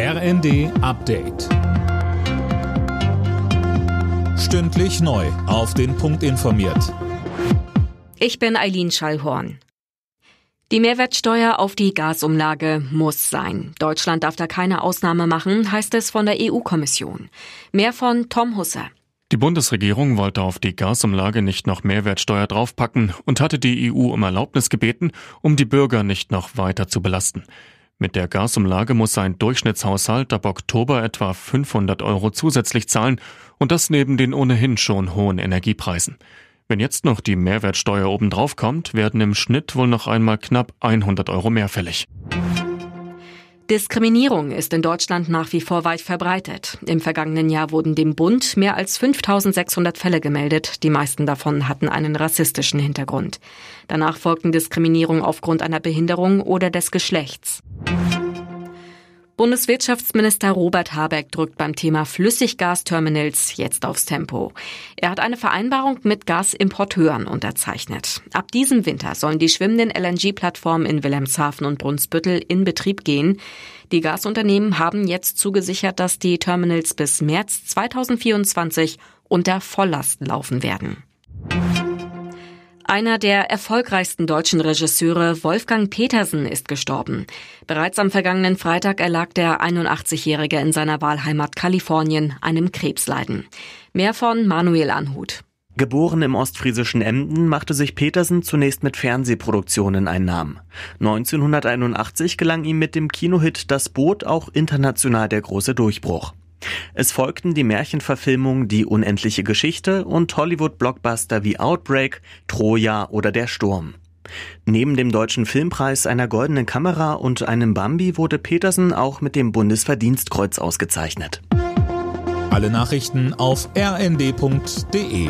RND Update. Stündlich neu. Auf den Punkt informiert. Ich bin Eileen Schallhorn. Die Mehrwertsteuer auf die Gasumlage muss sein. Deutschland darf da keine Ausnahme machen, heißt es von der EU-Kommission. Mehr von Tom Husser. Die Bundesregierung wollte auf die Gasumlage nicht noch Mehrwertsteuer draufpacken und hatte die EU um Erlaubnis gebeten, um die Bürger nicht noch weiter zu belasten. Mit der Gasumlage muss ein Durchschnittshaushalt ab Oktober etwa 500 Euro zusätzlich zahlen und das neben den ohnehin schon hohen Energiepreisen. Wenn jetzt noch die Mehrwertsteuer obendrauf kommt, werden im Schnitt wohl noch einmal knapp 100 Euro mehr fällig. Diskriminierung ist in Deutschland nach wie vor weit verbreitet. Im vergangenen Jahr wurden dem Bund mehr als 5600 Fälle gemeldet. Die meisten davon hatten einen rassistischen Hintergrund. Danach folgten Diskriminierung aufgrund einer Behinderung oder des Geschlechts. Bundeswirtschaftsminister Robert Habeck drückt beim Thema Flüssiggasterminals jetzt aufs Tempo. Er hat eine Vereinbarung mit Gasimporteuren unterzeichnet. Ab diesem Winter sollen die schwimmenden LNG-Plattformen in Wilhelmshaven und Brunsbüttel in Betrieb gehen. Die Gasunternehmen haben jetzt zugesichert, dass die Terminals bis März 2024 unter Volllast laufen werden. Einer der erfolgreichsten deutschen Regisseure, Wolfgang Petersen, ist gestorben. Bereits am vergangenen Freitag erlag der 81-Jährige in seiner Wahlheimat Kalifornien einem Krebsleiden. Mehr von Manuel Anhut. Geboren im ostfriesischen Emden machte sich Petersen zunächst mit Fernsehproduktionen einen Namen. 1981 gelang ihm mit dem Kinohit Das Boot auch international der große Durchbruch. Es folgten die Märchenverfilmungen Die unendliche Geschichte und Hollywood-Blockbuster wie Outbreak, Troja oder Der Sturm. Neben dem Deutschen Filmpreis, einer goldenen Kamera und einem Bambi wurde Petersen auch mit dem Bundesverdienstkreuz ausgezeichnet. Alle Nachrichten auf rnd.de